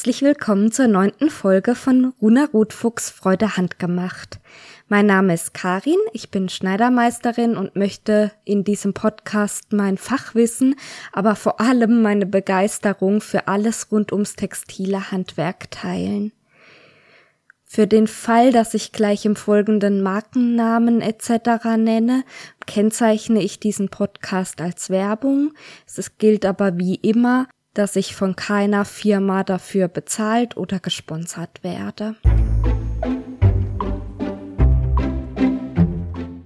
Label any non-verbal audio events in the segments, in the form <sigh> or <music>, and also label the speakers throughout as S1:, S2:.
S1: herzlich willkommen zur neunten Folge von Runa Rotfuchs Freude handgemacht. Mein Name ist Karin, ich bin Schneidermeisterin und möchte in diesem Podcast mein Fachwissen, aber vor allem meine Begeisterung für alles rund ums textile Handwerk teilen. Für den Fall, dass ich gleich im folgenden Markennamen etc. nenne, kennzeichne ich diesen Podcast als Werbung. Es gilt aber wie immer, dass ich von keiner Firma dafür bezahlt oder gesponsert werde.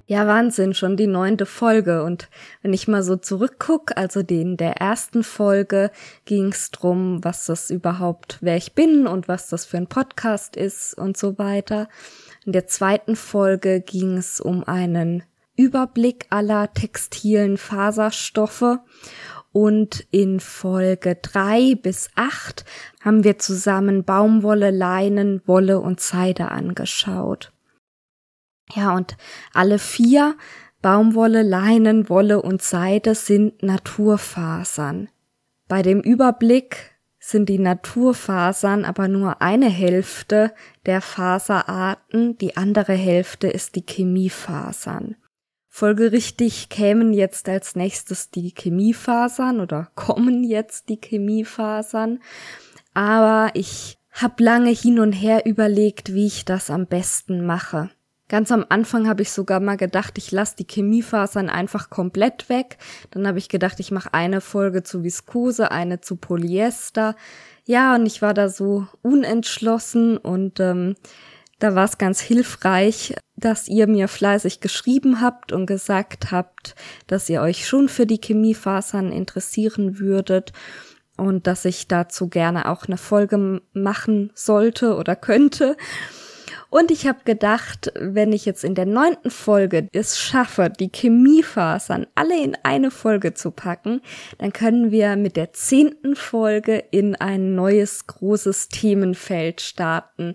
S1: Ja, Wahnsinn, schon die neunte Folge. Und wenn ich mal so zurückguck, also den der ersten Folge ging es drum, was das überhaupt, wer ich bin und was das für ein Podcast ist und so weiter. In der zweiten Folge ging es um einen Überblick aller textilen Faserstoffe und in Folge drei bis acht haben wir zusammen Baumwolle, Leinen, Wolle und Seide angeschaut. Ja, und alle vier Baumwolle, Leinen, Wolle und Seide sind Naturfasern. Bei dem Überblick sind die Naturfasern aber nur eine Hälfte der Faserarten, die andere Hälfte ist die Chemiefasern. Folgerichtig kämen jetzt als nächstes die Chemiefasern oder kommen jetzt die Chemiefasern. Aber ich habe lange hin und her überlegt, wie ich das am besten mache. Ganz am Anfang habe ich sogar mal gedacht, ich lasse die Chemiefasern einfach komplett weg. Dann habe ich gedacht, ich mache eine Folge zu Viskose, eine zu Polyester. Ja, und ich war da so unentschlossen und ähm, da war es ganz hilfreich, dass ihr mir fleißig geschrieben habt und gesagt habt, dass ihr euch schon für die Chemiefasern interessieren würdet und dass ich dazu gerne auch eine Folge machen sollte oder könnte. Und ich habe gedacht, wenn ich jetzt in der neunten Folge es schaffe, die Chemiefasern alle in eine Folge zu packen, dann können wir mit der zehnten Folge in ein neues großes Themenfeld starten.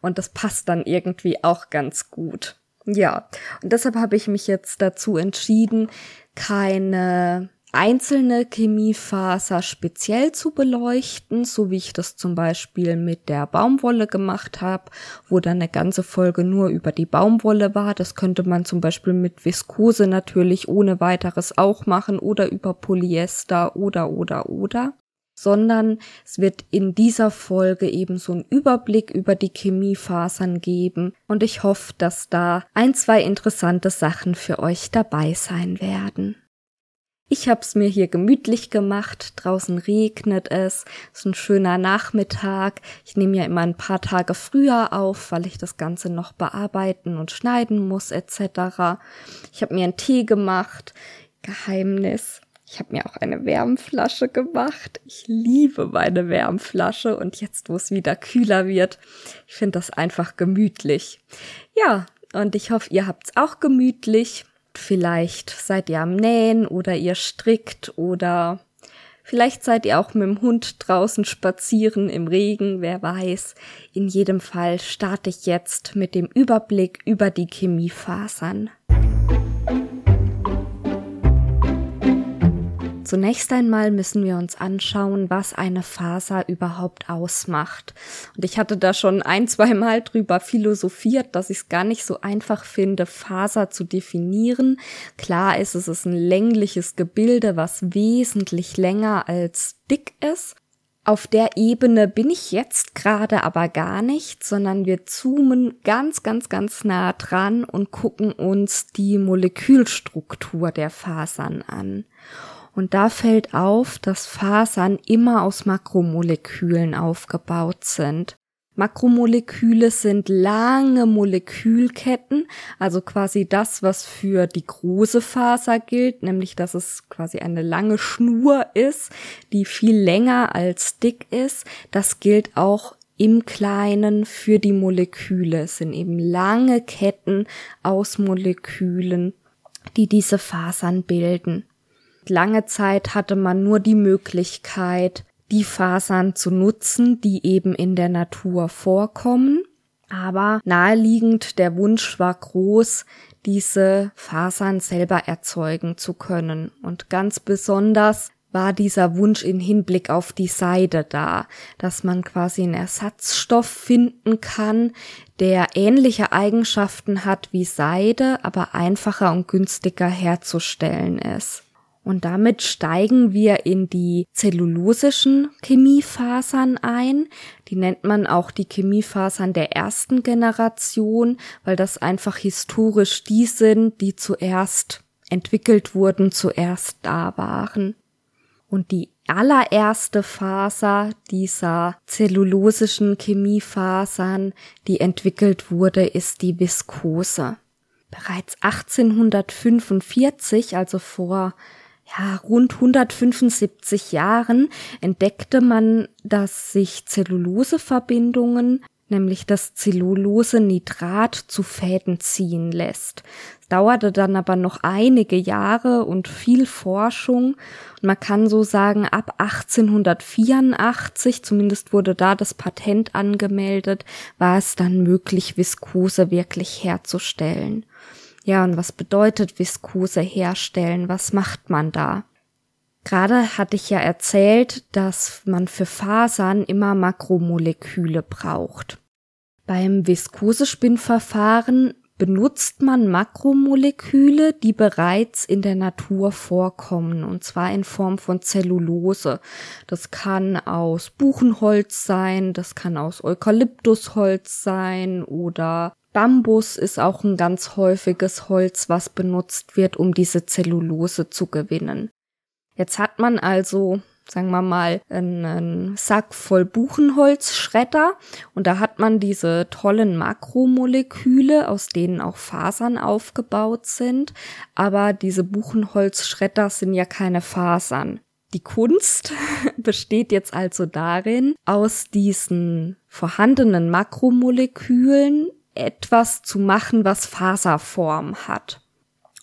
S1: Und das passt dann irgendwie auch ganz gut. Ja, und deshalb habe ich mich jetzt dazu entschieden, keine einzelne Chemiefaser speziell zu beleuchten, so wie ich das zum Beispiel mit der Baumwolle gemacht habe, wo dann eine ganze Folge nur über die Baumwolle war. Das könnte man zum Beispiel mit Viskose natürlich ohne weiteres auch machen oder über Polyester oder oder oder sondern es wird in dieser Folge eben so einen Überblick über die Chemiefasern geben und ich hoffe, dass da ein, zwei interessante Sachen für euch dabei sein werden. Ich hab's mir hier gemütlich gemacht, draußen regnet es, ist ein schöner Nachmittag. Ich nehme ja immer ein paar Tage früher auf, weil ich das Ganze noch bearbeiten und schneiden muss etc. Ich habe mir einen Tee gemacht. Geheimnis. Ich habe mir auch eine Wärmflasche gemacht. Ich liebe meine Wärmflasche und jetzt, wo es wieder kühler wird, ich finde das einfach gemütlich. Ja, und ich hoffe, ihr habt's auch gemütlich. Vielleicht seid ihr am Nähen oder ihr strickt oder vielleicht seid ihr auch mit dem Hund draußen spazieren im Regen, wer weiß. In jedem Fall starte ich jetzt mit dem Überblick über die Chemiefasern. Zunächst einmal müssen wir uns anschauen, was eine Faser überhaupt ausmacht. Und ich hatte da schon ein, zwei Mal drüber philosophiert, dass ich es gar nicht so einfach finde, Faser zu definieren. Klar ist, es ist ein längliches Gebilde, was wesentlich länger als dick ist. Auf der Ebene bin ich jetzt gerade aber gar nicht, sondern wir zoomen ganz, ganz, ganz nah dran und gucken uns die Molekülstruktur der Fasern an. Und da fällt auf, dass Fasern immer aus Makromolekülen aufgebaut sind. Makromoleküle sind lange Molekülketten, also quasi das, was für die große Faser gilt, nämlich dass es quasi eine lange Schnur ist, die viel länger als dick ist. Das gilt auch im Kleinen für die Moleküle. Es sind eben lange Ketten aus Molekülen, die diese Fasern bilden. Lange Zeit hatte man nur die Möglichkeit, die Fasern zu nutzen, die eben in der Natur vorkommen. Aber naheliegend der Wunsch war groß, diese Fasern selber erzeugen zu können. Und ganz besonders war dieser Wunsch in Hinblick auf die Seide da, dass man quasi einen Ersatzstoff finden kann, der ähnliche Eigenschaften hat wie Seide, aber einfacher und günstiger herzustellen ist. Und damit steigen wir in die zellulosischen Chemiefasern ein. Die nennt man auch die Chemiefasern der ersten Generation, weil das einfach historisch die sind, die zuerst entwickelt wurden, zuerst da waren. Und die allererste Faser dieser zellulosischen Chemiefasern, die entwickelt wurde, ist die Viskose. Bereits 1845, also vor ja, rund 175 Jahren, entdeckte man, dass sich Zelluloseverbindungen nämlich das Zellulose-Nitrat zu Fäden ziehen lässt. Es dauerte dann aber noch einige Jahre und viel Forschung. Und man kann so sagen, ab 1884, zumindest wurde da das Patent angemeldet, war es dann möglich, Viskose wirklich herzustellen. Ja, und was bedeutet Viskose herstellen? Was macht man da? Gerade hatte ich ja erzählt, dass man für Fasern immer Makromoleküle braucht. Beim Viskosespinnverfahren benutzt man Makromoleküle, die bereits in der Natur vorkommen, und zwar in Form von Zellulose. Das kann aus Buchenholz sein, das kann aus Eukalyptusholz sein oder Bambus ist auch ein ganz häufiges Holz, was benutzt wird, um diese Zellulose zu gewinnen. Jetzt hat man also sagen wir mal, einen Sack voll Buchenholzschredder und da hat man diese tollen Makromoleküle, aus denen auch Fasern aufgebaut sind, aber diese Buchenholzschredder sind ja keine Fasern. Die Kunst <laughs> besteht jetzt also darin, aus diesen vorhandenen Makromolekülen etwas zu machen, was Faserform hat.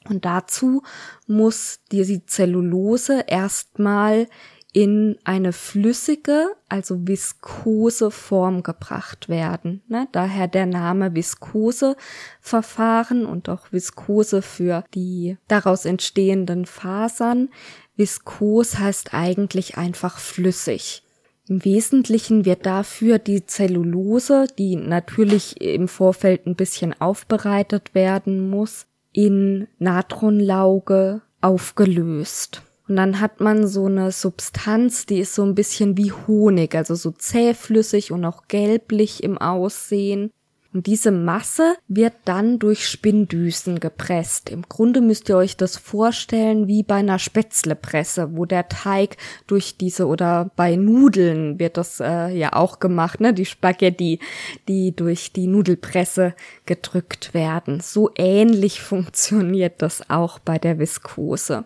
S1: Und dazu muss die Zellulose erstmal in eine flüssige, also viskose Form gebracht werden. Ne? Daher der Name Viskose-Verfahren und auch Viskose für die daraus entstehenden Fasern. Viskos heißt eigentlich einfach flüssig. Im Wesentlichen wird dafür die Zellulose, die natürlich im Vorfeld ein bisschen aufbereitet werden muss, in Natronlauge aufgelöst. Und dann hat man so eine Substanz, die ist so ein bisschen wie Honig, also so zähflüssig und auch gelblich im Aussehen. Und diese Masse wird dann durch Spinndüsen gepresst. Im Grunde müsst ihr euch das vorstellen wie bei einer Spätzlepresse, wo der Teig durch diese oder bei Nudeln wird das äh, ja auch gemacht, ne? Die Spaghetti, die durch die Nudelpresse gedrückt werden. So ähnlich <laughs> funktioniert das auch bei der Viskose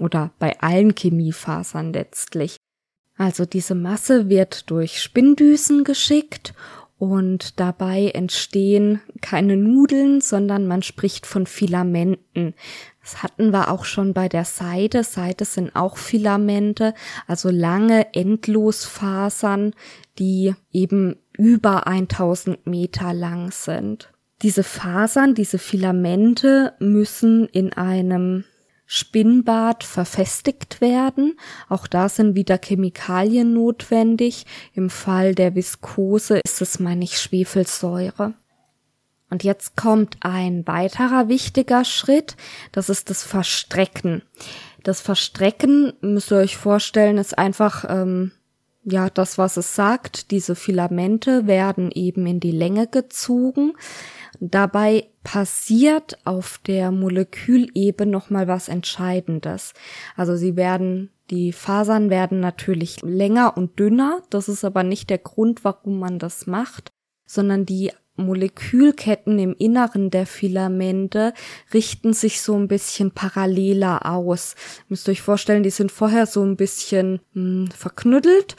S1: oder bei allen Chemiefasern letztlich. Also diese Masse wird durch Spinndüsen geschickt und dabei entstehen keine Nudeln, sondern man spricht von Filamenten. Das hatten wir auch schon bei der Seide. Seide sind auch Filamente, also lange Endlosfasern, die eben über 1000 Meter lang sind. Diese Fasern, diese Filamente müssen in einem Spinnbad verfestigt werden. Auch da sind wieder Chemikalien notwendig. Im Fall der Viskose ist es, meine ich, Schwefelsäure. Und jetzt kommt ein weiterer wichtiger Schritt, das ist das Verstrecken. Das Verstrecken, müsst ihr euch vorstellen, ist einfach ähm, ja das, was es sagt. Diese Filamente werden eben in die Länge gezogen. Dabei passiert auf der Molekülebene nochmal was Entscheidendes. Also sie werden, die Fasern werden natürlich länger und dünner. Das ist aber nicht der Grund, warum man das macht, sondern die Molekülketten im Inneren der Filamente richten sich so ein bisschen paralleler aus. Ihr müsst euch vorstellen, die sind vorher so ein bisschen mh, hm, verknüttelt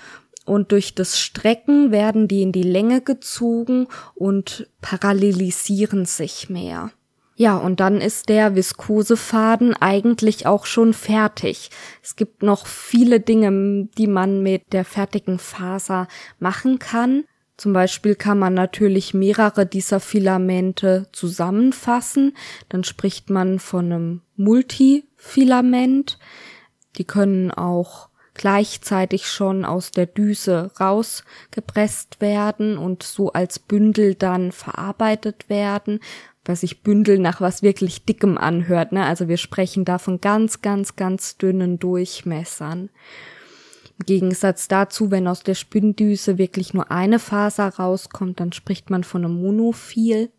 S1: und durch das Strecken werden die in die Länge gezogen und parallelisieren sich mehr. Ja, und dann ist der Viskosefaden eigentlich auch schon fertig. Es gibt noch viele Dinge, die man mit der fertigen Faser machen kann. Zum Beispiel kann man natürlich mehrere dieser Filamente zusammenfassen. Dann spricht man von einem Multifilament. Die können auch gleichzeitig schon aus der Düse rausgepresst werden und so als Bündel dann verarbeitet werden, was sich Bündel nach was wirklich dickem anhört. Ne? Also wir sprechen da von ganz, ganz, ganz dünnen Durchmessern. Im Gegensatz dazu, wenn aus der Spinndüse wirklich nur eine Faser rauskommt, dann spricht man von einem Monophil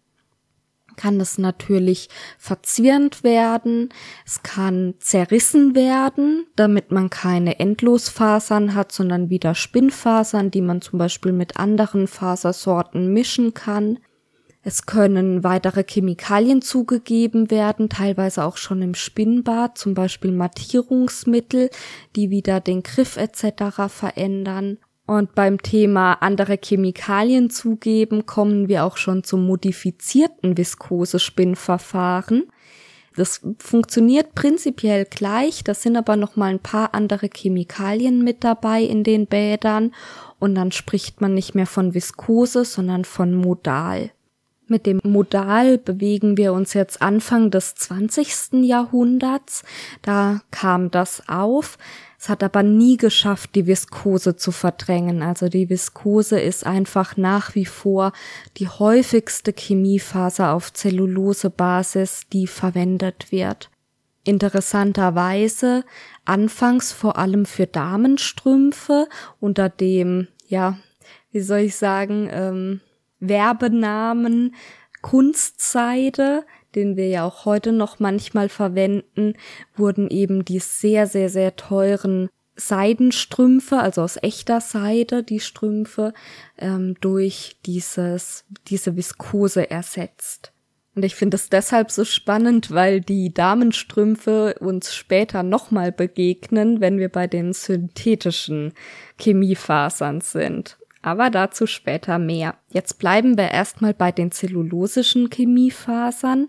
S1: kann es natürlich verzwirnt werden, es kann zerrissen werden, damit man keine Endlosfasern hat, sondern wieder Spinnfasern, die man zum Beispiel mit anderen Fasersorten mischen kann. Es können weitere Chemikalien zugegeben werden, teilweise auch schon im Spinnbad, zum Beispiel Mattierungsmittel, die wieder den Griff etc. verändern. Und beim Thema andere Chemikalien zugeben kommen wir auch schon zum modifizierten Viskose-Spinnverfahren. Das funktioniert prinzipiell gleich, das sind aber noch mal ein paar andere Chemikalien mit dabei in den Bädern und dann spricht man nicht mehr von Viskose, sondern von Modal. Mit dem Modal bewegen wir uns jetzt Anfang des 20. Jahrhunderts. Da kam das auf. Es hat aber nie geschafft, die Viskose zu verdrängen. Also die Viskose ist einfach nach wie vor die häufigste Chemiefaser auf Zellulosebasis, die verwendet wird. Interessanterweise anfangs vor allem für Damenstrümpfe unter dem, ja, wie soll ich sagen, ähm, Werbenamen Kunstseide den wir ja auch heute noch manchmal verwenden, wurden eben die sehr, sehr, sehr teuren Seidenstrümpfe, also aus echter Seide, die Strümpfe, ähm, durch dieses, diese Viskose ersetzt. Und ich finde es deshalb so spannend, weil die Damenstrümpfe uns später nochmal begegnen, wenn wir bei den synthetischen Chemiefasern sind. Aber dazu später mehr. Jetzt bleiben wir erstmal bei den zellulosischen Chemiefasern.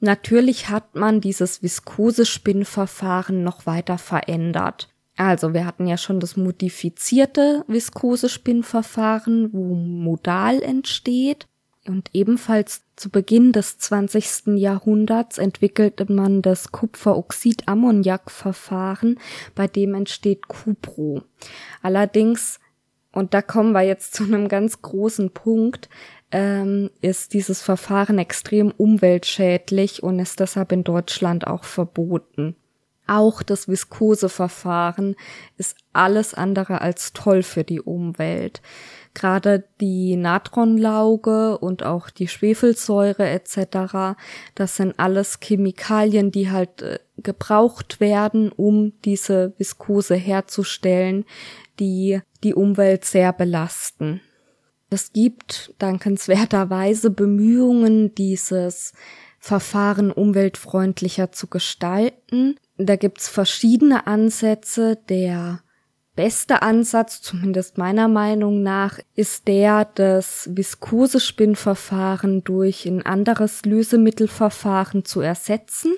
S1: Natürlich hat man dieses Viskose-Spinnverfahren noch weiter verändert. Also wir hatten ja schon das modifizierte Viskose-Spinnverfahren, wo Modal entsteht. Und ebenfalls zu Beginn des 20. Jahrhunderts entwickelte man das Kupferoxid-Ammoniak-Verfahren, bei dem entsteht Cupro. Allerdings und da kommen wir jetzt zu einem ganz großen Punkt, ähm, ist dieses Verfahren extrem umweltschädlich und ist deshalb in Deutschland auch verboten. Auch das Viskoseverfahren ist alles andere als toll für die Umwelt. Gerade die Natronlauge und auch die Schwefelsäure etc., das sind alles Chemikalien, die halt äh, gebraucht werden, um diese Viskose herzustellen, die die Umwelt sehr belasten. Es gibt dankenswerterweise Bemühungen, dieses Verfahren umweltfreundlicher zu gestalten. Da gibt's verschiedene Ansätze. Der beste Ansatz, zumindest meiner Meinung nach, ist der, das Viskosespinnverfahren durch ein anderes Lösemittelverfahren zu ersetzen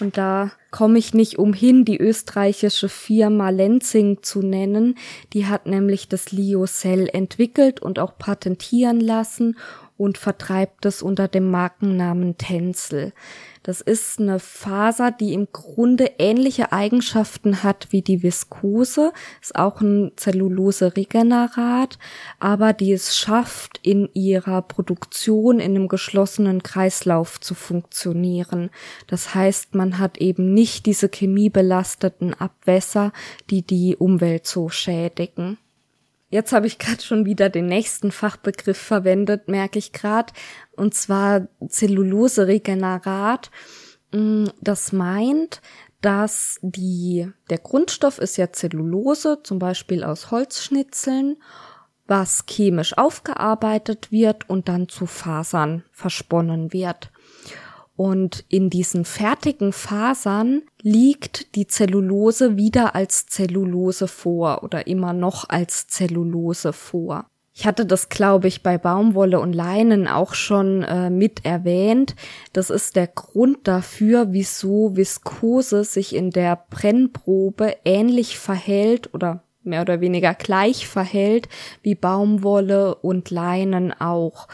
S1: und da komme ich nicht umhin, die österreichische Firma Lenzing zu nennen. Die hat nämlich das Liocell entwickelt und auch patentieren lassen und vertreibt es unter dem Markennamen Tencel. Das ist eine Faser, die im Grunde ähnliche Eigenschaften hat wie die Viskose, ist auch ein Zellulose-Regenerat, aber die es schafft, in ihrer Produktion in einem geschlossenen Kreislauf zu funktionieren. Das heißt, man hat eben nicht diese chemiebelasteten Abwässer, die die Umwelt so schädigen. Jetzt habe ich gerade schon wieder den nächsten Fachbegriff verwendet, merke ich gerade, und zwar Zellulose-Regenerat. Mm, das meint, dass die, der Grundstoff ist ja Zellulose, zum Beispiel aus Holzschnitzeln, was chemisch aufgearbeitet wird und dann zu Fasern versponnen wird. Und in diesen fertigen Fasern liegt die Zellulose wieder als Zellulose vor oder immer noch als Zellulose vor. Ich hatte das, glaube ich, bei Baumwolle und Leinen auch schon äh, mit erwähnt. Das ist der Grund dafür, wieso Viskose sich in der Brennprobe ähnlich verhält oder mehr oder weniger gleich verhält wie Baumwolle und Leinen auch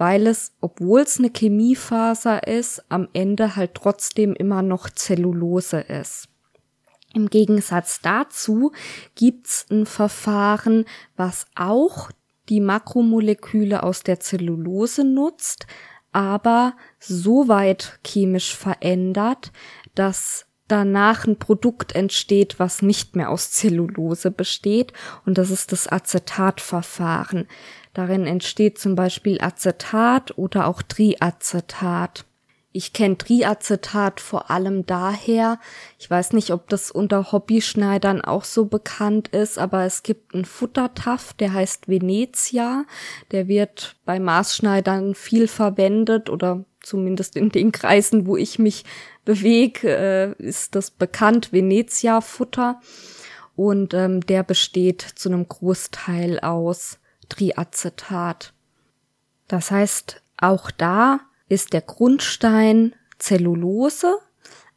S1: weil es, obwohl es eine Chemiefaser ist, am Ende halt trotzdem immer noch Zellulose ist. Im Gegensatz dazu gibt's ein Verfahren, was auch die Makromoleküle aus der Zellulose nutzt, aber so weit chemisch verändert, dass danach ein Produkt entsteht, was nicht mehr aus Zellulose besteht, und das ist das Acetatverfahren. Darin entsteht zum Beispiel Acetat oder auch Triacetat. Ich kenne Triacetat vor allem daher, ich weiß nicht, ob das unter Hobbyschneidern auch so bekannt ist, aber es gibt einen Futtertaff, der heißt Venezia, der wird bei Maßschneidern viel verwendet oder zumindest in den Kreisen, wo ich mich bewege, äh, ist das bekannt, Venezia-Futter. Und ähm, der besteht zu einem Großteil aus Triacetat. Das heißt, auch da ist der Grundstein Zellulose,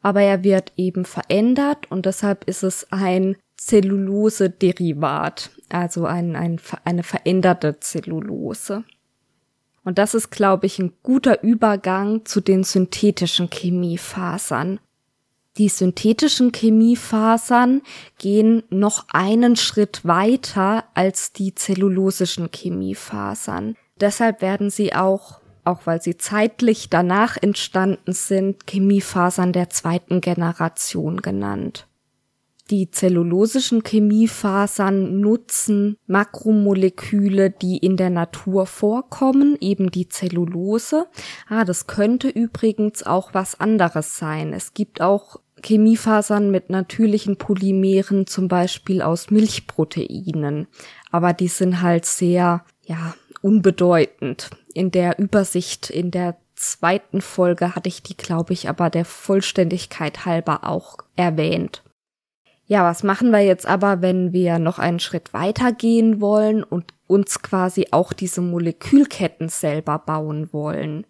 S1: aber er wird eben verändert und deshalb ist es ein Zellulose-Derivat, also ein, ein, eine veränderte Zellulose. Und das ist, glaube ich, ein guter Übergang zu den synthetischen Chemiefasern. Die synthetischen Chemiefasern gehen noch einen Schritt weiter als die zellulosischen Chemiefasern. Deshalb werden sie auch, auch weil sie zeitlich danach entstanden sind, Chemiefasern der zweiten Generation genannt. Die zellulosischen Chemiefasern nutzen Makromoleküle, die in der Natur vorkommen, eben die Zellulose. Ah, das könnte übrigens auch was anderes sein. Es gibt auch Chemiefasern mit natürlichen Polymeren, zum Beispiel aus Milchproteinen. Aber die sind halt sehr, ja, unbedeutend. In der Übersicht, in der zweiten Folge hatte ich die, glaube ich, aber der Vollständigkeit halber auch erwähnt. Ja, was machen wir jetzt aber, wenn wir noch einen Schritt weiter gehen wollen und uns quasi auch diese Molekülketten selber bauen wollen?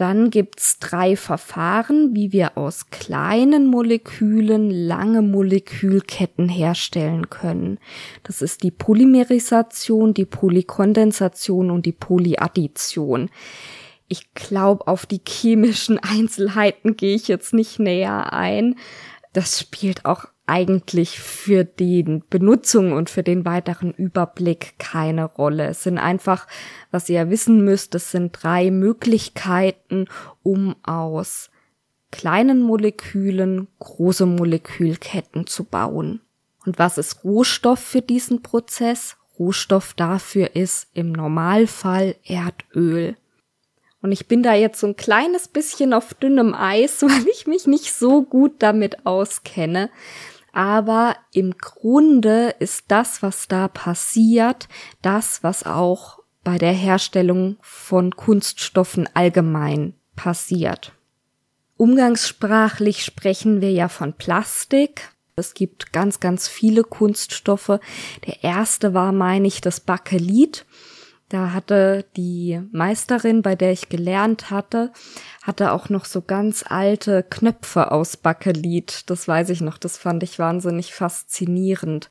S1: Dann gibt's drei Verfahren, wie wir aus kleinen Molekülen lange Molekülketten herstellen können. Das ist die Polymerisation, die Polykondensation und die Polyaddition. Ich glaube, auf die chemischen <laughs> Einzelheiten gehe ich jetzt nicht näher ein. Das spielt auch eigentlich für die Benutzung und für den weiteren Überblick keine Rolle. Es sind einfach, was ihr wissen müsst, es sind drei Möglichkeiten, um aus kleinen Molekülen große Molekülketten zu bauen. Und was ist Rohstoff für diesen Prozess? Rohstoff dafür ist im Normalfall Erdöl. Und ich bin da jetzt so ein kleines bisschen auf dünnem Eis, <laughs> weil ich mich nicht so gut damit auskenne. Aber im Grunde ist das, was da passiert, das, was auch bei der Herstellung von Kunststoffen allgemein passiert. Umgangssprachlich sprechen wir ja von Plastik. Es gibt ganz, ganz viele Kunststoffe. Der erste war, meine ich, das Bakelit. Da hatte die Meisterin, bei der ich gelernt hatte, hatte auch noch so ganz alte Knöpfe aus Bakelit. Das weiß ich noch, das fand ich wahnsinnig faszinierend.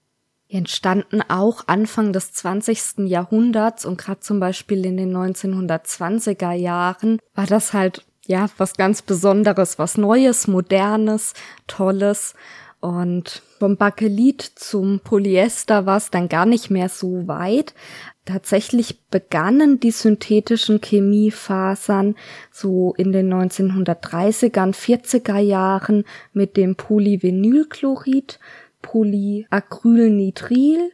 S1: Die entstanden auch Anfang des 20. Jahrhunderts und gerade zum Beispiel in den 1920er Jahren war das halt ja was ganz Besonderes, was Neues, Modernes, Tolles. Und vom Bakelit zum Polyester war es dann gar nicht mehr so weit. Tatsächlich begannen die synthetischen Chemiefasern so in den 1930ern, 40er Jahren mit dem Polyvinylchlorid, Polyacrylnitril,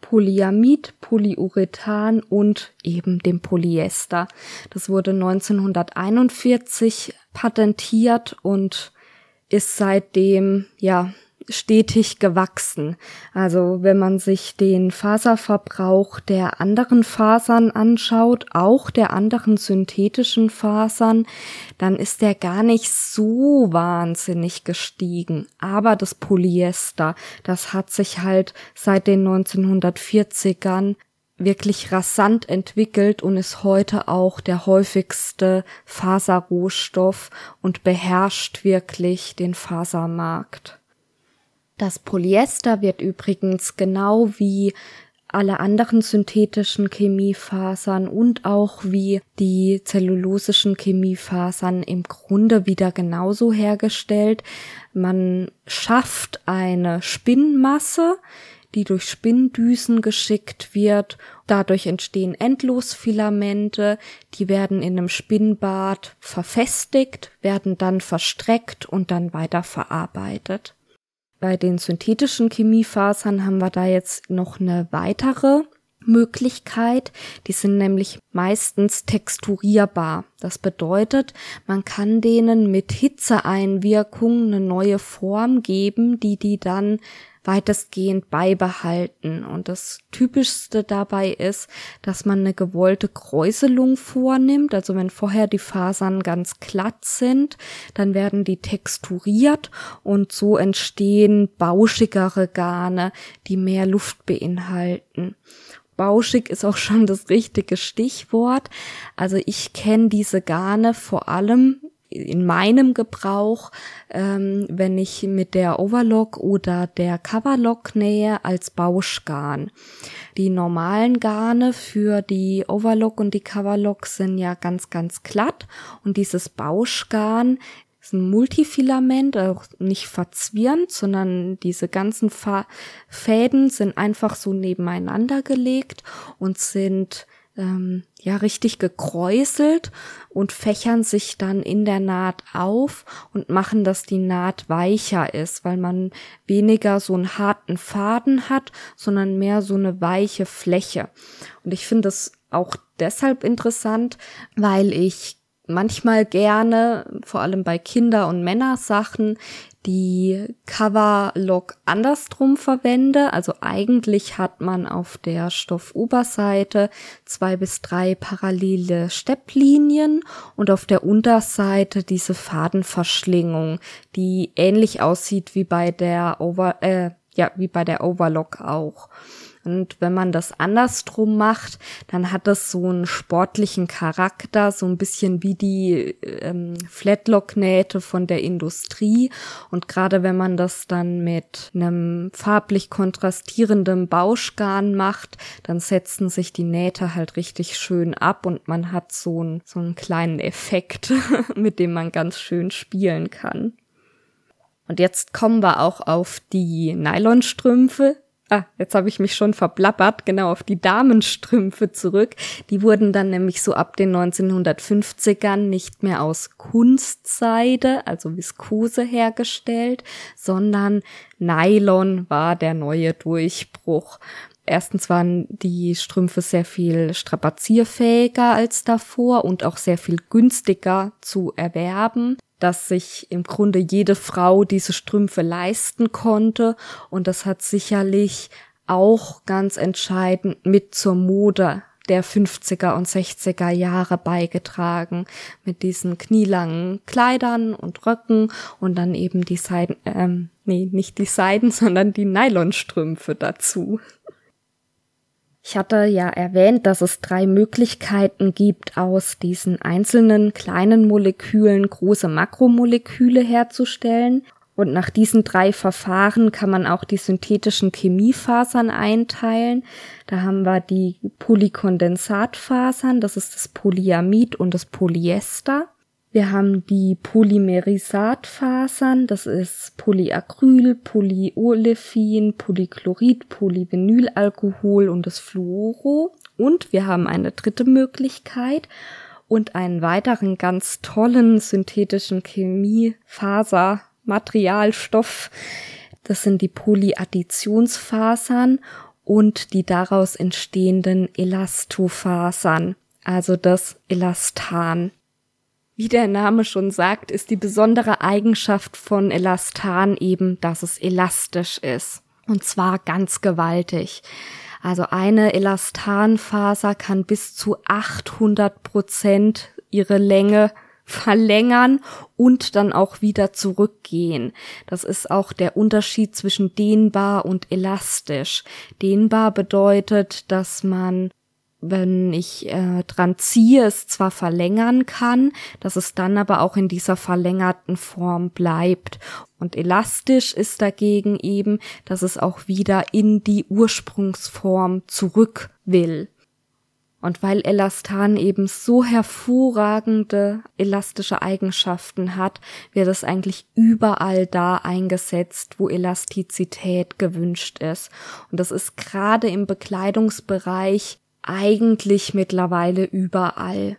S1: Polyamid, Polyurethan und eben dem Polyester. Das wurde 1941 patentiert und ist seitdem ja stetig gewachsen. Also wenn man sich den Faserverbrauch der anderen Fasern anschaut, auch der anderen synthetischen Fasern, dann ist der gar nicht so wahnsinnig gestiegen. Aber das Polyester, das hat sich halt seit den 1940ern wirklich rasant entwickelt und ist heute auch der häufigste Faserrohstoff und beherrscht wirklich den Fasermarkt. Das Polyester wird übrigens genau wie alle anderen synthetischen Chemiefasern und auch wie die zellulosischen Chemiefasern im Grunde wieder genauso hergestellt. Man schafft eine Spinnmasse, die durch Spinndüsen geschickt wird. Dadurch entstehen Endlosfilamente, die werden in einem Spinnbad verfestigt, werden dann verstreckt und dann weiter verarbeitet. Bei den synthetischen Chemiefasern haben wir da jetzt noch eine weitere Möglichkeit. Die sind nämlich meistens texturierbar. Das bedeutet, man kann denen mit Hitzeeinwirkung eine neue Form geben, die die dann weitestgehend beibehalten. Und das Typischste dabei ist, dass man eine gewollte Kräuselung vornimmt. Also wenn vorher die Fasern ganz glatt sind, dann werden die texturiert und so entstehen bauschigere Garne, die mehr Luft beinhalten. Bauschig ist auch schon das richtige Stichwort. Also ich kenne diese Garne vor allem in meinem Gebrauch, ähm, wenn ich mit der Overlock oder der Coverlock nähe, als Bauschgarn. Die normalen Garne für die Overlock und die Coverlock sind ja ganz, ganz glatt und dieses Bauschgarn ist ein Multifilament, auch nicht verzwirnt, sondern diese ganzen Fäden sind einfach so nebeneinander gelegt und sind ähm, ja richtig gekräuselt und fächern sich dann in der Naht auf und machen, dass die Naht weicher ist, weil man weniger so einen harten Faden hat, sondern mehr so eine weiche Fläche. Und ich finde es auch deshalb interessant, weil ich manchmal gerne, vor allem bei Kinder- und Männersachen, die Coverlock andersrum verwende. Also eigentlich hat man auf der Stoffoberseite zwei bis drei parallele Stepplinien und auf der Unterseite diese Fadenverschlingung, die ähnlich aussieht wie bei der Over, äh, ja, wie bei der Overlock auch. Und wenn man das andersrum macht, dann hat das so einen sportlichen Charakter, so ein bisschen wie die ähm, Flatlock-Nähte von der Industrie. Und gerade wenn man das dann mit einem farblich kontrastierenden Bauschgarn macht, dann setzen sich die Nähte halt richtig schön ab und man hat so, einen so einen kleinen Effekt, <laughs> mit dem man ganz schön spielen kann. Und jetzt kommen wir auch auf die Nylonstrümpfe. Ah, jetzt habe ich mich schon verplappert, genau auf die Damenstrümpfe zurück. Die wurden dann nämlich so ab den 1950ern nicht mehr aus Kunstseide, also Viskose hergestellt, sondern Nylon war der neue Durchbruch. Erstens waren die Strümpfe sehr viel strapazierfähiger als davor und auch sehr viel günstiger zu erwerben dass sich im Grunde jede Frau diese Strümpfe leisten konnte und das hat sicherlich auch ganz entscheidend mit zur Mode der 50er und 60er Jahre beigetragen mit diesen knielangen Kleidern und Röcken und dann eben die Seiden, ähm, nee, nicht die Seiden, <laughs> sondern die Nylonstrümpfe dazu. Ich hatte ja erwähnt, dass es drei Möglichkeiten gibt, aus diesen einzelnen kleinen Molekülen große Makromoleküle herzustellen. Und nach diesen drei Verfahren kann man auch die synthetischen Chemiefasern einteilen. Da haben wir die Polykondensatfasern, das ist das Polyamid und das Polyester. Wir haben die Polymerisatfasern, das ist Polyacryl, Polyolefin, Polychlorid, Polyvinylalkohol und das Fluoro. Und wir haben eine dritte Möglichkeit und einen weiteren ganz tollen synthetischen Chemiefaser, Materialstoff. Das sind die Polyadditionsfasern und die daraus entstehenden Elastofasern, also das Elastan. Wie der Name schon sagt, ist die besondere Eigenschaft von Elastan eben, dass es elastisch ist. Und zwar ganz gewaltig. Also eine Elastanfaser kann bis zu 800 Prozent ihre Länge <laughs> verlängern und dann auch wieder zurückgehen. Das ist auch der Unterschied zwischen dehnbar und elastisch. Dehnbar bedeutet, dass man wenn ich äh, dran ziehe, es zwar verlängern kann, dass es dann aber auch in dieser verlängerten Form bleibt. Und elastisch ist dagegen eben, dass es auch wieder in die Ursprungsform zurück will. Und weil Elastan eben so hervorragende elastische Eigenschaften hat, wird es eigentlich überall da eingesetzt, wo Elastizität gewünscht ist. Und das ist gerade im Bekleidungsbereich eigentlich mittlerweile überall.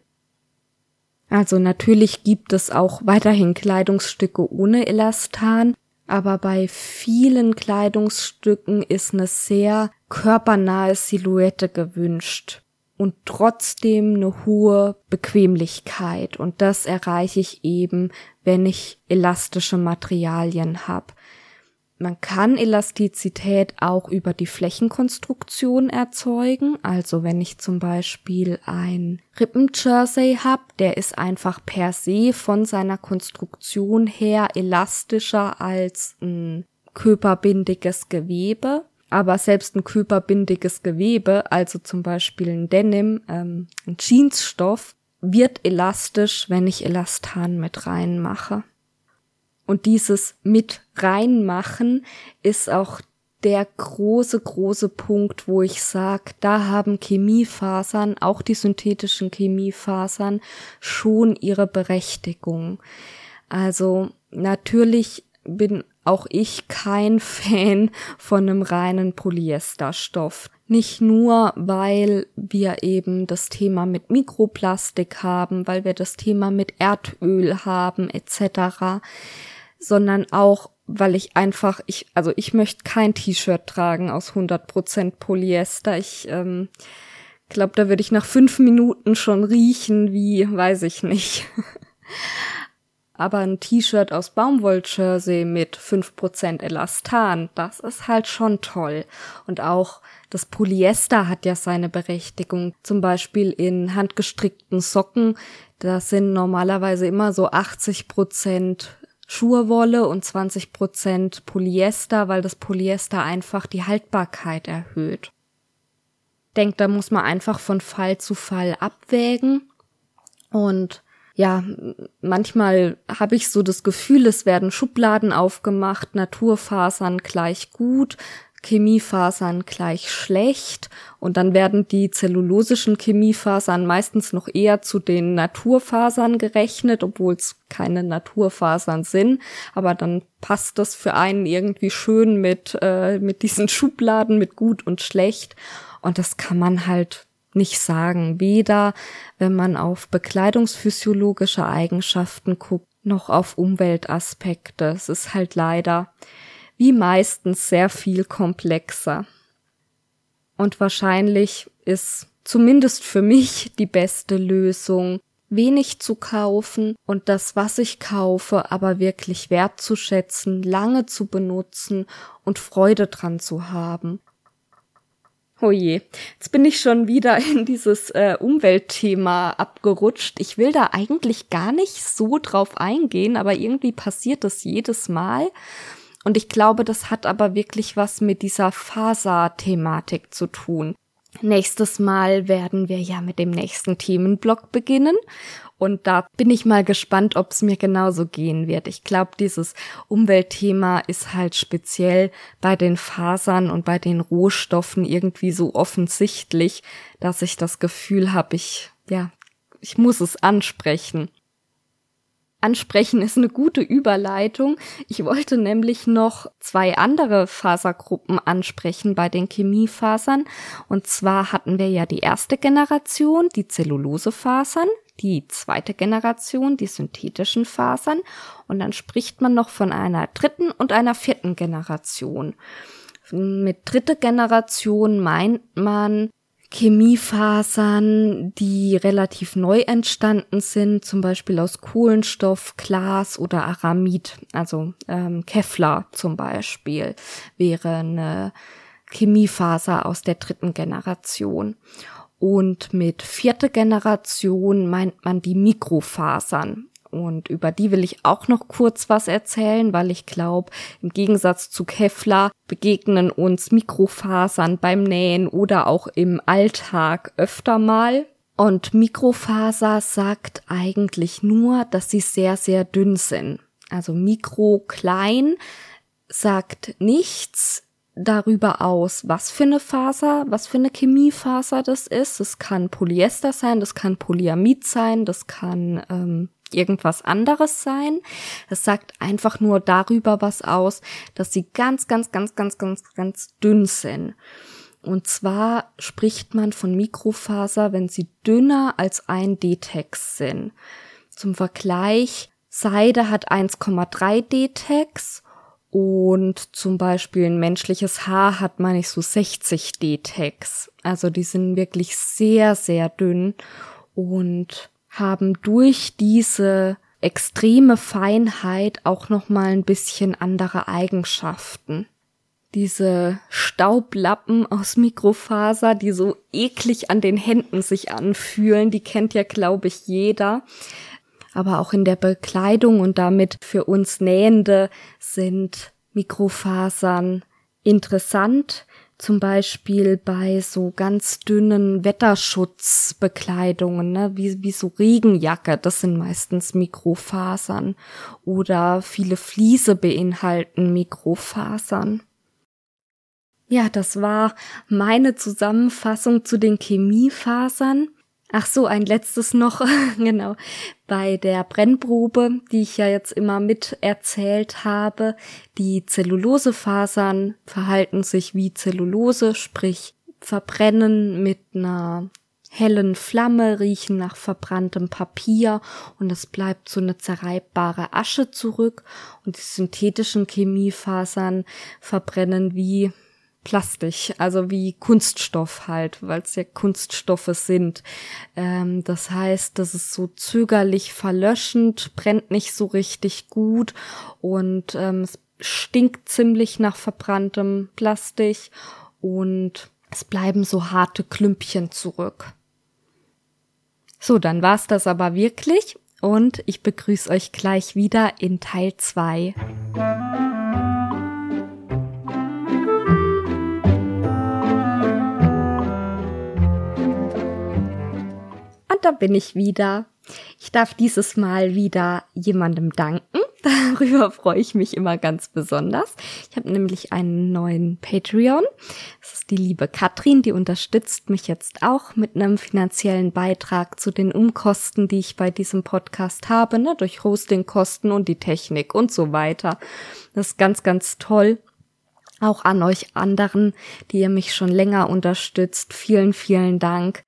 S1: Also natürlich gibt es auch weiterhin Kleidungsstücke ohne Elastan, aber bei vielen Kleidungsstücken ist eine sehr körpernahe Silhouette gewünscht und trotzdem eine hohe Bequemlichkeit. Und das erreiche ich eben, wenn ich elastische Materialien habe. Man kann Elastizität auch über die Flächenkonstruktion erzeugen. Also wenn ich zum Beispiel ein Rippenjersey habe, der ist einfach per se von seiner Konstruktion her elastischer als ein körperbindiges Gewebe. Aber selbst ein körperbindiges Gewebe, also zum Beispiel ein Denim, ähm, ein Jeansstoff, wird elastisch, wenn ich Elastan mit reinmache. Und dieses mit reinmachen ist auch der große, große Punkt, wo ich sage, da haben Chemiefasern, auch die synthetischen Chemiefasern, schon ihre Berechtigung. Also natürlich bin auch ich kein <laughs> Fan von einem reinen Polyesterstoff. Nicht nur, weil wir eben das Thema mit Mikroplastik haben, weil wir das Thema mit Erdöl haben etc., sondern auch, weil ich einfach, ich, also ich möchte kein T-Shirt tragen aus 100% Polyester. Ich ähm, glaube, da würde ich nach fünf Minuten schon riechen, wie, weiß ich nicht. <laughs> Aber ein T-Shirt aus Baumwolljersey mit 5% Elastan, das ist halt schon toll. Und auch das Polyester hat ja seine Berechtigung. Zum Beispiel in handgestrickten Socken, da sind normalerweise immer so 80% Schurwolle und 20% Polyester, weil das Polyester einfach die Haltbarkeit erhöht. Denkt, da muss man einfach von Fall zu Fall abwägen und ja, manchmal habe ich so das Gefühl, es werden Schubladen aufgemacht, Naturfasern gleich gut, Chemiefasern gleich schlecht. Und dann werden die zellulosischen Chemiefasern meistens noch eher zu den Naturfasern gerechnet, obwohl es keine Naturfasern sind, aber dann passt das für einen irgendwie schön mit äh, mit diesen <laughs> Schubladen mit gut und schlecht. Und das kann man halt nicht sagen, weder wenn man auf bekleidungsphysiologische Eigenschaften guckt, noch auf Umweltaspekte. Es ist halt leider wie meistens sehr viel komplexer. Und wahrscheinlich ist zumindest für mich <laughs> die beste Lösung, wenig zu kaufen und das, was ich kaufe, aber wirklich wertzuschätzen, lange zu benutzen und Freude dran zu haben Oh je, jetzt bin ich schon wieder <laughs> in dieses äh, Umweltthema abgerutscht. Ich will da eigentlich gar nicht so drauf eingehen, aber irgendwie passiert das jedes Mal. Und ich glaube, das hat aber wirklich was mit dieser Faser-Thematik zu tun. Nächstes Mal werden wir ja mit dem nächsten Themenblock beginnen. Und da bin ich mal gespannt, ob es mir genauso gehen wird. Ich glaube, dieses Umweltthema ist halt speziell bei den Fasern und bei den Rohstoffen irgendwie so offensichtlich, dass ich das Gefühl habe, ich, ja, ich muss es ansprechen. Ansprechen ist eine gute Überleitung. Ich wollte nämlich noch zwei andere Fasergruppen ansprechen bei den Chemiefasern. Und zwar hatten wir ja die erste Generation, die Zellulosefasern, die zweite Generation, die synthetischen Fasern. Und dann spricht man noch von einer dritten und einer vierten Generation. Mit dritte Generation meint man Chemiefasern, die relativ neu entstanden sind, zum Beispiel aus Kohlenstoff, Glas oder Aramid, also ähm, Kevlar zum Beispiel, wäre eine Chemiefaser aus der dritten Generation. Und mit vierte Generation meint man die Mikrofasern. Und über die will ich auch noch kurz was erzählen, weil ich glaube, im Gegensatz zu Kevlar begegnen uns Mikrofasern beim Nähen oder auch im Alltag öfter mal. Und Mikrofaser sagt eigentlich nur, dass sie sehr, sehr dünn sind. Also mikro klein sagt nichts darüber aus, was für eine Faser, was für eine Chemiefaser das ist. Es kann Polyester sein, das kann Polyamid sein, das kann ähm, irgendwas anderes sein. Es sagt einfach nur darüber was aus, dass sie ganz, ganz, ganz, ganz, ganz, ganz dünn sind. Und zwar spricht man von Mikrofaser, wenn sie dünner als ein D-Tex sind. Zum Vergleich, Seide hat 1,3 D-Tex und zum Beispiel ein menschliches Haar hat, meine ich, so 60 D-Tex. Also die sind wirklich sehr, sehr dünn und haben durch diese extreme Feinheit auch nochmal ein bisschen andere Eigenschaften. Diese Staublappen aus Mikrofaser, die so eklig an den Händen sich anfühlen, die kennt ja, glaube ich, jeder aber auch in der Bekleidung und damit für uns Nähende sind Mikrofasern interessant. Zum Beispiel bei so ganz dünnen Wetterschutzbekleidungen, ne, wie, wie so Regenjacke, das sind meistens Mikrofasern. Oder viele Fliese beinhalten Mikrofasern. Ja, das war meine Zusammenfassung zu den Chemiefasern. Ach so, ein letztes noch, <laughs> genau. Bei der Brennprobe, die ich ja jetzt immer mit erzählt habe, die Zellulosefasern verhalten sich wie Zellulose, sprich verbrennen mit einer hellen Flamme, riechen nach verbranntem Papier und es bleibt so eine zerreibbare Asche zurück und die synthetischen Chemiefasern verbrennen wie Plastik, also wie Kunststoff halt, weil es ja Kunststoffe sind. Ähm, das heißt, das ist so zögerlich verlöschend, brennt nicht so richtig gut und ähm, es stinkt ziemlich nach verbranntem Plastik und es bleiben so harte Klümpchen zurück. So, dann war's das aber wirklich und ich begrüße euch gleich wieder in Teil 2. da bin ich wieder. Ich darf dieses Mal wieder jemandem danken. <laughs> Darüber freue ich mich immer ganz besonders. Ich habe nämlich einen neuen Patreon. Das ist die liebe Katrin, die unterstützt mich jetzt auch mit einem finanziellen Beitrag zu den Umkosten, die ich bei diesem Podcast habe, ne, durch Hostingkosten und die Technik und so weiter. Das ist ganz, ganz toll. Auch an euch anderen, die ihr mich schon länger unterstützt. Vielen, vielen Dank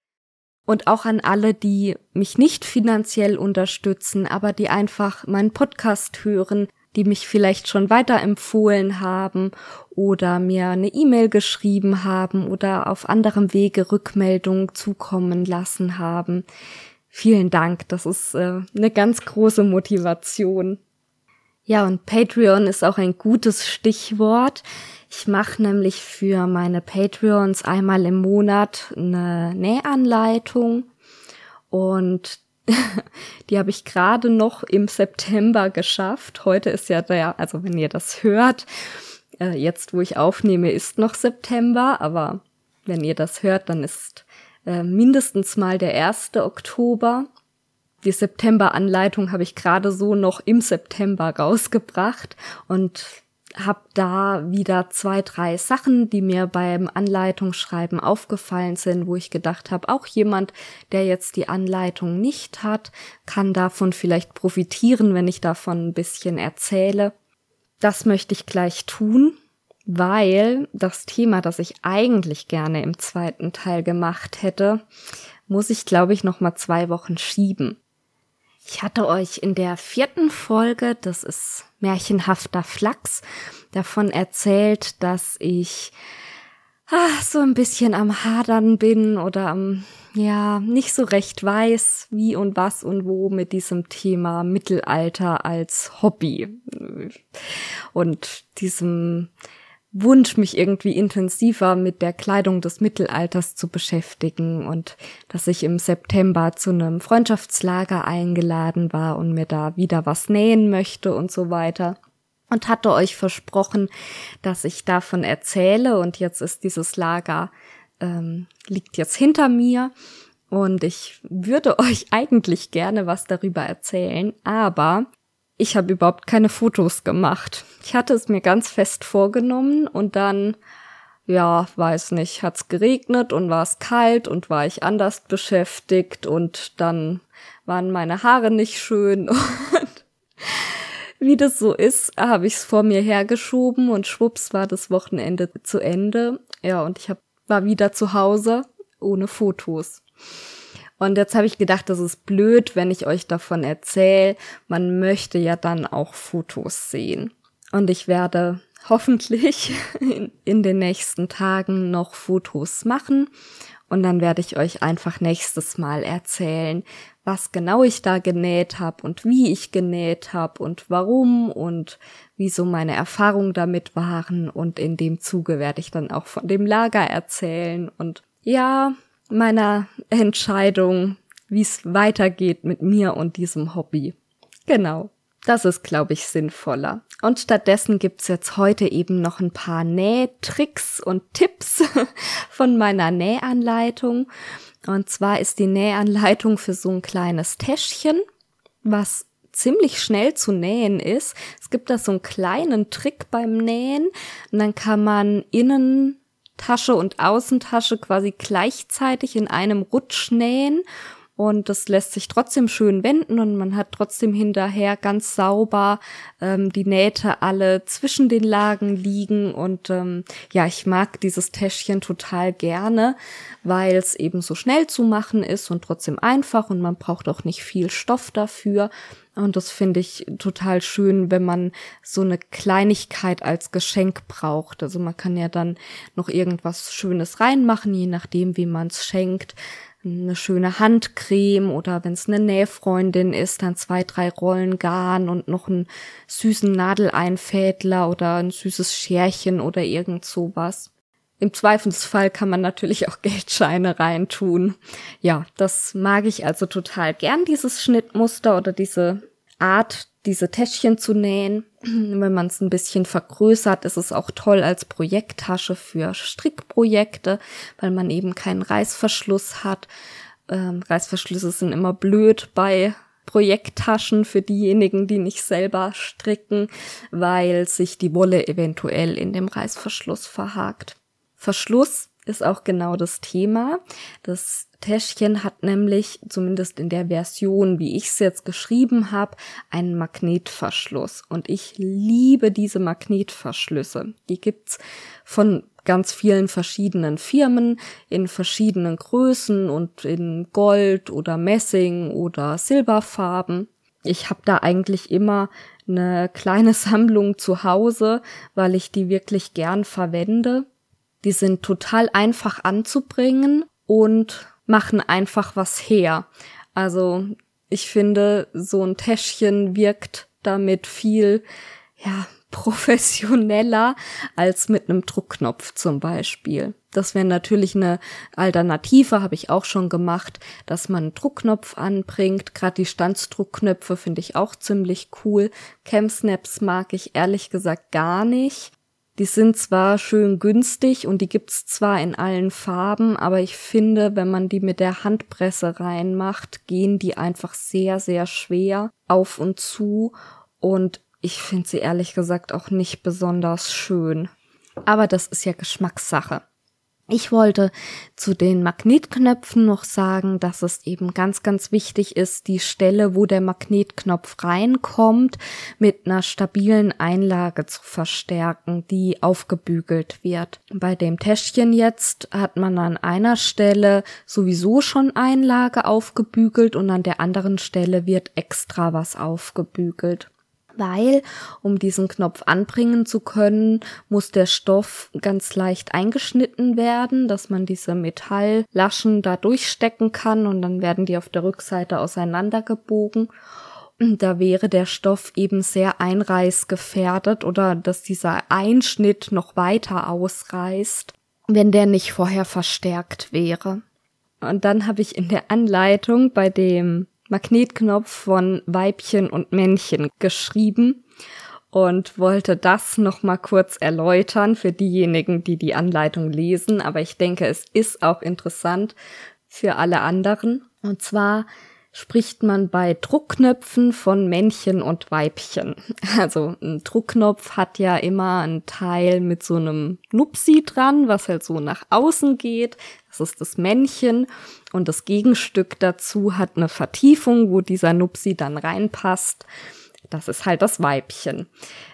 S1: und auch an alle, die mich nicht finanziell unterstützen, aber die einfach meinen Podcast hören, die mich vielleicht schon weiterempfohlen haben oder mir eine E-Mail geschrieben haben oder auf anderem Wege Rückmeldungen zukommen lassen haben. Vielen Dank, das ist äh, eine ganz große Motivation. Ja, und Patreon ist auch ein gutes Stichwort. Ich mache nämlich für meine Patreons einmal im Monat eine Nähanleitung und <laughs> die habe ich gerade noch im September geschafft. Heute ist ja der, also wenn ihr das hört, äh, jetzt wo ich aufnehme, ist noch September, aber wenn ihr das hört, dann ist äh, mindestens mal der 1. Oktober. Die September-Anleitung habe ich gerade so noch im September rausgebracht und habe da wieder zwei, drei Sachen, die mir beim Anleitungsschreiben aufgefallen sind, wo ich gedacht habe, auch jemand, der jetzt die Anleitung nicht hat, kann davon vielleicht profitieren, wenn ich davon ein bisschen erzähle. Das möchte ich gleich tun, weil das Thema, das ich eigentlich gerne im zweiten Teil gemacht hätte, muss ich, glaube ich, noch mal zwei Wochen schieben. Ich hatte euch in der vierten Folge, das ist märchenhafter Flachs, davon erzählt, dass ich ah, so ein bisschen am Hadern bin oder am, ja, nicht so recht weiß, wie und was und wo mit diesem Thema Mittelalter als Hobby. Und diesem Wunsch, mich irgendwie intensiver mit der Kleidung des Mittelalters zu beschäftigen und dass ich im September zu einem Freundschaftslager eingeladen war und mir da wieder was nähen möchte und so weiter. Und hatte euch versprochen, dass ich davon erzähle. Und jetzt ist dieses Lager, ähm, liegt jetzt hinter mir. Und ich würde <laughs> euch eigentlich gerne was darüber erzählen, aber ich habe überhaupt keine Fotos gemacht. Ich hatte es mir ganz fest vorgenommen und dann, ja, weiß nicht, hat's geregnet und war es kalt und war ich anders beschäftigt und dann waren meine Haare nicht schön <laughs> und wie das so ist, habe ich es vor mir hergeschoben und schwupps war das Wochenende zu Ende. Ja, und ich hab, war wieder zu Hause ohne Fotos. Und jetzt habe ich gedacht, das ist blöd, wenn ich euch davon erzähle. Man möchte ja dann auch Fotos sehen. Und ich werde hoffentlich <laughs> in, in, den nächsten Tagen noch Fotos machen. Und dann werde ich euch einfach nächstes Mal erzählen, was genau ich da genäht habe und wie ich genäht habe und warum und wieso meine Erfahrungen damit waren. Und in dem Zuge werde ich dann auch von dem Lager erzählen. Und ja, meiner Entscheidung, wie es weitergeht mit mir und diesem Hobby. Genau. Das ist, glaube ich, sinnvoller. Und stattdessen gibt's jetzt heute eben noch ein paar Nähtricks und Tipps <laughs> von meiner Nähanleitung. Und zwar ist die Nähanleitung für so ein kleines Täschchen, was ziemlich schnell zu nähen ist. Es gibt da so einen kleinen Trick beim Nähen und dann kann man innen Tasche und Außentasche quasi gleichzeitig in einem Rutsch nähen. Und das lässt sich trotzdem schön wenden und man hat trotzdem hinterher ganz sauber ähm, die Nähte alle zwischen den Lagen liegen. Und ähm, ja, ich mag dieses Täschchen total gerne, weil es eben so schnell zu machen ist und trotzdem einfach und man braucht auch nicht viel Stoff dafür und das finde ich total schön, wenn man so eine Kleinigkeit als Geschenk braucht. Also man kann ja dann noch irgendwas Schönes reinmachen, je nachdem, wie man es schenkt. Eine schöne Handcreme oder wenn es eine Nähfreundin ist, dann zwei, drei Rollen Garn und noch einen süßen Nadeleinfädler oder ein süßes Scherchen oder irgend sowas. Im Zweifelsfall kann man natürlich auch <laughs> Geldscheine reintun. Ja, das mag ich also total gern, dieses Schnittmuster oder diese Art, diese Täschchen zu nähen. <clears throat> Wenn man es ein bisschen vergrößert, ist es auch toll als Projekttasche für Strickprojekte, weil man eben keinen Reißverschluss hat. Ähm, Reißverschlüsse sind immer blöd bei Projekttaschen für diejenigen, die nicht selber stricken, weil sich die Wolle eventuell in dem Reißverschluss verhakt. Verschluss ist auch genau das Thema. Das Täschchen hat nämlich, zumindest in der Version, wie ich es jetzt geschrieben habe, einen Magnetverschluss. Und ich liebe diese Magnetverschlüsse. Die gibt's von ganz vielen verschiedenen Firmen in verschiedenen Größen und in Gold oder Messing oder Silberfarben. Ich habe da eigentlich immer eine kleine <laughs> Sammlung zu Hause, weil ich die wirklich gern verwende. Die sind total einfach anzubringen und machen einfach was her. Also ich finde, so ein Täschchen wirkt damit viel, ja, <laughs> professioneller als mit einem Druckknopf zum Beispiel. Das wäre natürlich eine Alternative, habe ich auch schon gemacht, dass man einen Druckknopf anbringt. Gerade die Standsdruckknöpfe finde ich auch ziemlich cool. Camsnaps mag ich ehrlich gesagt gar nicht. Die sind zwar schön günstig und die gibt's zwar in allen Farben, aber ich finde, wenn man die mit der Handpresse reinmacht, gehen die einfach sehr, sehr schwer auf und zu und ich finde sie ehrlich gesagt auch nicht besonders schön. Aber das ist ja Geschmackssache. Ich wollte zu den Magnetknöpfen noch sagen, dass es eben ganz, ganz wichtig ist, die Stelle, wo der Magnetknopf reinkommt, mit einer stabilen Einlage zu verstärken, die aufgebügelt wird. Bei dem Täschchen jetzt hat man an einer Stelle sowieso schon Einlage aufgebügelt und an der anderen Stelle wird extra was aufgebügelt weil um diesen Knopf anbringen zu können, muss der Stoff ganz leicht eingeschnitten werden, dass man diese Metalllaschen da durchstecken kann und dann werden die auf der Rückseite auseinandergebogen. da wäre der Stoff eben sehr einreißgefährdet oder dass dieser Einschnitt noch weiter ausreißt, wenn der nicht vorher verstärkt wäre. Und dann habe ich in der Anleitung bei dem Magnetknopf von Weibchen und Männchen geschrieben und wollte das noch mal kurz erläutern für diejenigen, die die Anleitung lesen, aber ich denke, es ist auch interessant für alle anderen. Und zwar spricht man bei Druckknöpfen von Männchen und Weibchen. <laughs> Also ein Druckknopf hat ja immer ein Teil mit so einem Nupsi dran, was halt so nach außen geht. Das ist das Männchen. Und das Gegenstück dazu hat eine Vertiefung, wo dieser Nupsi dann reinpasst. Das ist halt das Weibchen.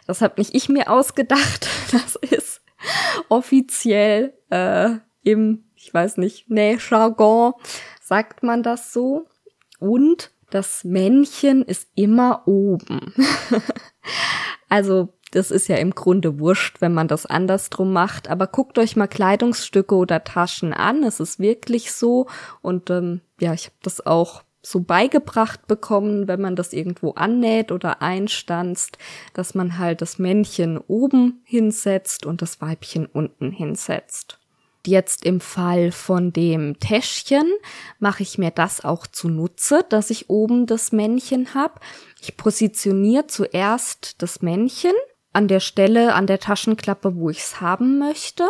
S1: Das habe nicht ich mir ausgedacht. <laughs> Das ist offiziell äh, im, ich weiß nicht, nee, Jargon sagt man das so. Und das Männchen ist immer oben. <laughs> also das ist ja im Grunde wurscht, wenn man das andersrum macht. Aber guckt euch mal Kleidungsstücke oder Taschen an. Es ist wirklich so. Und ähm, ja, ich habe das auch so beigebracht bekommen, wenn man das irgendwo annäht oder einstanzt, dass man halt das Männchen oben hinsetzt und das Weibchen unten hinsetzt. Jetzt im Fall von dem Täschchen mache ich mir das auch zunutze, dass ich oben das Männchen habe. Ich positioniere zuerst das Männchen an der Stelle an der Taschenklappe, wo ich es haben möchte.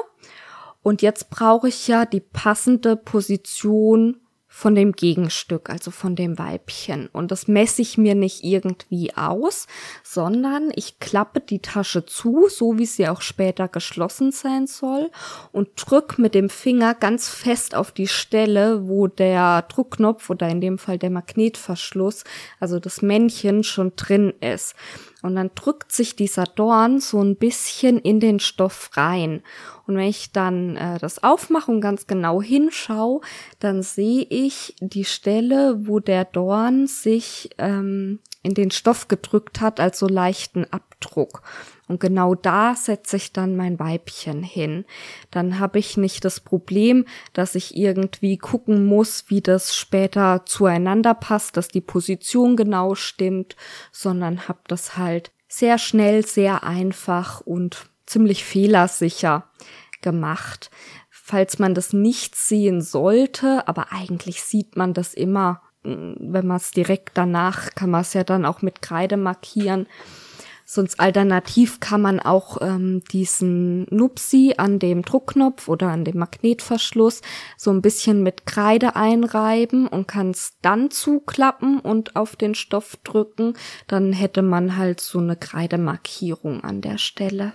S1: Und jetzt brauche ich ja die passende Position von dem Gegenstück, also von dem Weibchen. Und das messe ich mir nicht irgendwie aus, sondern ich klappe die Tasche zu, so wie sie auch später geschlossen sein soll, und drück mit dem Finger ganz fest auf die Stelle, wo der Druckknopf oder in dem Fall der Magnetverschluss, also das Männchen schon drin ist. Und dann drückt sich dieser Dorn so ein bisschen in den Stoff rein. Und wenn ich dann äh, das aufmache und ganz genau hinschaue, dann sehe ich die Stelle, wo der Dorn sich ähm, in den Stoff gedrückt hat, als so leichten Abdruck. Und genau da setze ich dann mein Weibchen hin. Dann habe ich nicht das Problem, dass ich irgendwie gucken muss, wie das später zueinander passt, dass die Position genau stimmt, sondern habe das halt sehr schnell, sehr einfach und ziemlich fehlersicher gemacht. Falls man das nicht sehen sollte, aber eigentlich sieht man das immer, wenn man es direkt danach, kann man es ja dann auch mit Kreide markieren Sonst alternativ kann man auch ähm, diesen Nupsi an dem Druckknopf oder an dem Magnetverschluss so ein bisschen mit Kreide einreiben und kann es dann zuklappen und auf den Stoff drücken. Dann hätte man halt so eine Kreidemarkierung an der Stelle.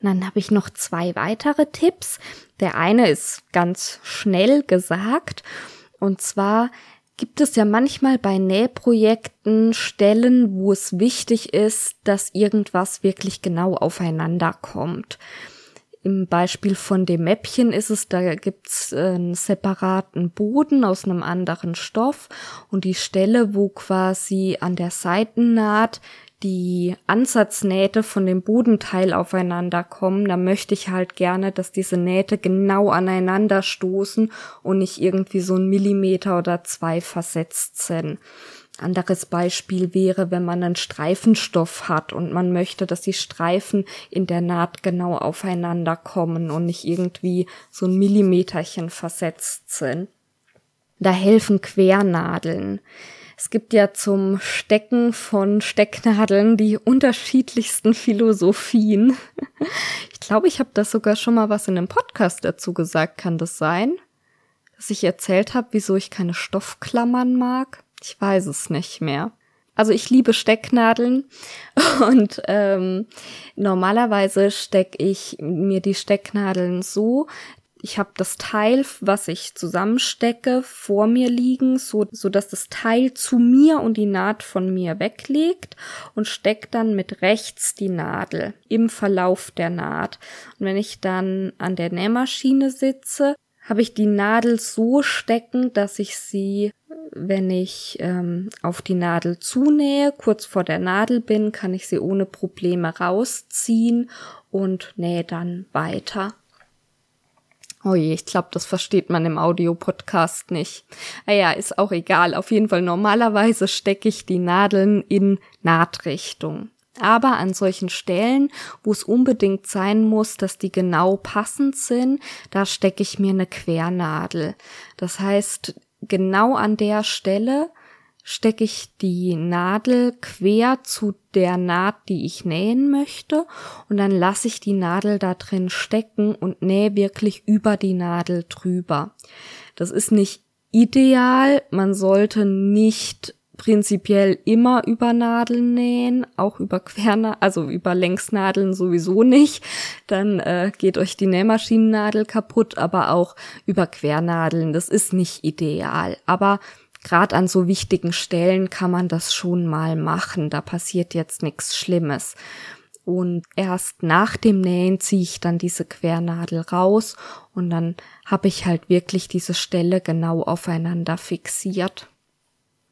S1: Dann habe ich noch zwei weitere Tipps. Der eine ist ganz schnell gesagt. Und zwar gibt es ja manchmal bei Nähprojekten Stellen, wo es wichtig ist, dass irgendwas wirklich genau aufeinander kommt. Im Beispiel von dem Mäppchen ist es, da gibt's einen separaten Boden aus einem anderen Stoff und die Stelle, wo quasi an der Seitennaht die Ansatznähte von dem Bodenteil aufeinander kommen, da möchte ich halt gerne, dass diese Nähte genau aneinander stoßen und nicht irgendwie so ein Millimeter oder zwei versetzt sind. Anderes Beispiel wäre, wenn man einen Streifenstoff hat und man möchte, dass die Streifen in der Naht genau aufeinander kommen und nicht irgendwie so ein Millimeterchen versetzt sind. Da helfen Quernadeln. Es gibt ja zum Stecken von Stecknadeln die unterschiedlichsten Philosophien. <laughs> Ich glaube, ich habe das sogar schon mal was in einem Podcast dazu gesagt. Kann das sein? Dass ich erzählt habe, wieso ich keine Stoffklammern mag? Ich weiß es nicht mehr. Also ich liebe Stecknadeln <laughs> und ähm, normalerweise stecke ich mir die Stecknadeln so, ich habe das Teil, was ich zusammenstecke, vor mir liegen, so, so dass das Teil zu mir und die Naht von mir weglegt und stecke dann mit rechts die Nadel im Verlauf der Naht. Und wenn ich dann an der Nähmaschine sitze, habe ich die Nadel so stecken, dass ich sie, wenn ich ähm, auf die Nadel zunähe, kurz vor der Nadel bin, kann ich sie ohne Probleme rausziehen und nähe dann weiter. Oh je, ich glaube, das versteht man im Audiopodcast nicht. Naja, ah ist auch egal. Auf jeden Fall normalerweise stecke ich die Nadeln in Nahtrichtung. Aber an solchen Stellen, wo es unbedingt sein muss, dass die genau passend sind, da stecke ich mir eine Quernadel. Das heißt, genau an der Stelle stecke ich die Nadel quer zu der Naht, die ich nähen möchte und dann lasse ich die Nadel da drin stecken und nähe wirklich über die Nadel drüber. Das ist nicht ideal, man sollte nicht prinzipiell immer über Nadeln nähen, auch über Quernadeln, also über Längsnadeln sowieso nicht. Dann äh, geht euch die Nähmaschinennadel kaputt, aber auch über Quernadeln, das ist nicht ideal. Aber gerade an so wichtigen Stellen kann man das schon mal machen. Da passiert jetzt nichts Schlimmes. Und erst nach dem Nähen ziehe ich dann diese Quernadel raus und dann habe ich halt wirklich diese Stelle genau aufeinander fixiert.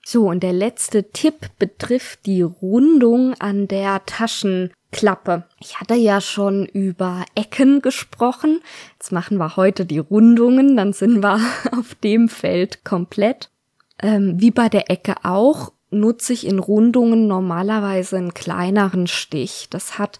S1: So, und der letzte Tipp betrifft die Rundung an der Taschenklappe. Ich hatte ja schon über Ecken gesprochen. Jetzt machen wir heute die Rundungen, dann sind wir <laughs> auf dem Feld komplett. Ähm, wie bei der Ecke auch, nutze ich in Rundungen normalerweise einen kleineren Stich. Das hat